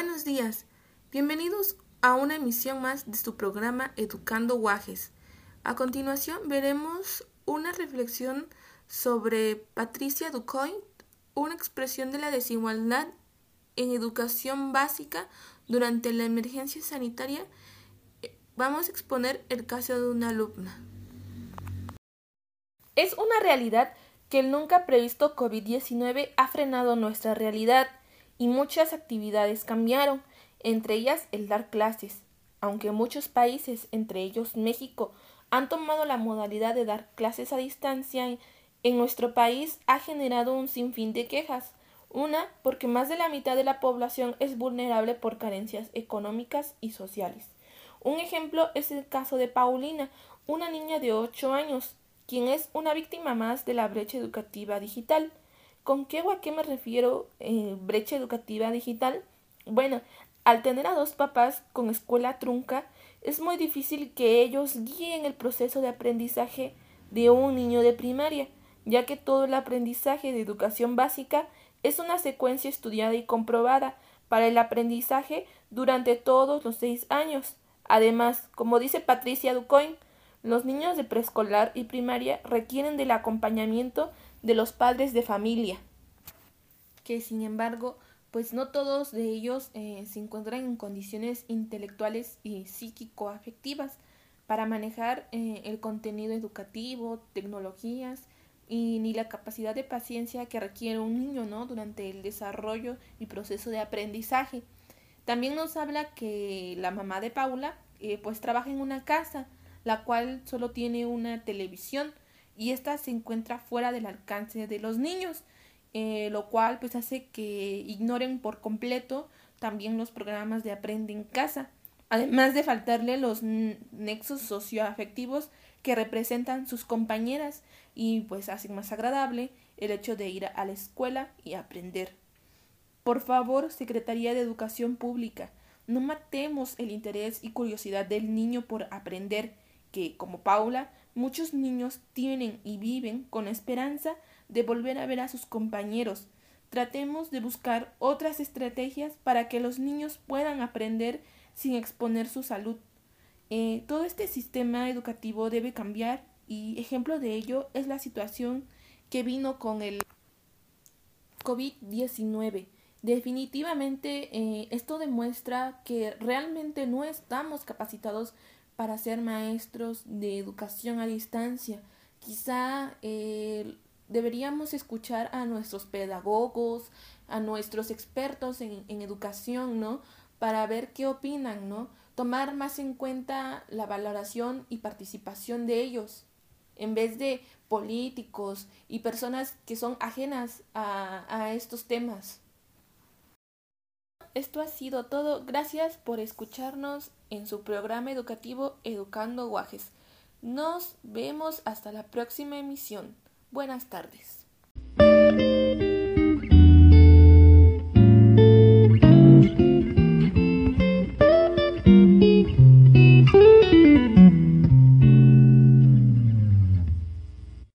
Buenos días, bienvenidos a una emisión más de su programa Educando Guajes. A continuación veremos una reflexión sobre Patricia Ducoin, una expresión de la desigualdad en educación básica durante la emergencia sanitaria. Vamos a exponer el caso de una alumna. Es una realidad que el nunca previsto COVID-19 ha frenado nuestra realidad y muchas actividades cambiaron, entre ellas el dar clases. Aunque muchos países, entre ellos México, han tomado la modalidad de dar clases a distancia, en nuestro país ha generado un sinfín de quejas. Una, porque más de la mitad de la población es vulnerable por carencias económicas y sociales. Un ejemplo es el caso de Paulina, una niña de ocho años, quien es una víctima más de la brecha educativa digital. ¿Con qué o a qué me refiero eh, brecha educativa digital? Bueno, al tener a dos papás con escuela trunca, es muy difícil que ellos guíen el proceso de aprendizaje de un niño de primaria, ya que todo el aprendizaje de educación básica es una secuencia estudiada y comprobada para el aprendizaje durante todos los seis años. Además, como dice Patricia Ducoin, los niños de preescolar y primaria requieren del acompañamiento de los padres de familia, que sin embargo, pues no todos de ellos eh, se encuentran en condiciones intelectuales y psíquico-afectivas para manejar eh, el contenido educativo, tecnologías y ni la capacidad de paciencia que requiere un niño ¿no? durante el desarrollo y proceso de aprendizaje. También nos habla que la mamá de Paula eh, pues trabaja en una casa la cual solo tiene una televisión y esta se encuentra fuera del alcance de los niños, eh, lo cual pues hace que ignoren por completo también los programas de aprende en casa, además de faltarle los nexos socioafectivos que representan sus compañeras y pues hacen más agradable el hecho de ir a la escuela y aprender. Por favor, Secretaría de Educación Pública, no matemos el interés y curiosidad del niño por aprender que, como Paula, muchos niños tienen y viven con esperanza de volver a ver a sus compañeros. Tratemos de buscar otras estrategias para que los niños puedan aprender sin exponer su salud. Eh, todo este sistema educativo debe cambiar y ejemplo de ello es la situación que vino con el COVID-19. Definitivamente eh, esto demuestra que realmente no estamos capacitados para ser maestros de educación a distancia. Quizá eh, deberíamos escuchar a nuestros pedagogos, a nuestros expertos en, en, educación, ¿no? Para ver qué opinan, ¿no? Tomar más en cuenta la valoración y participación de ellos, en vez de políticos y personas que son ajenas a, a estos temas. Esto ha sido todo. Gracias por escucharnos en su programa educativo Educando Guajes. Nos vemos hasta la próxima emisión. Buenas tardes.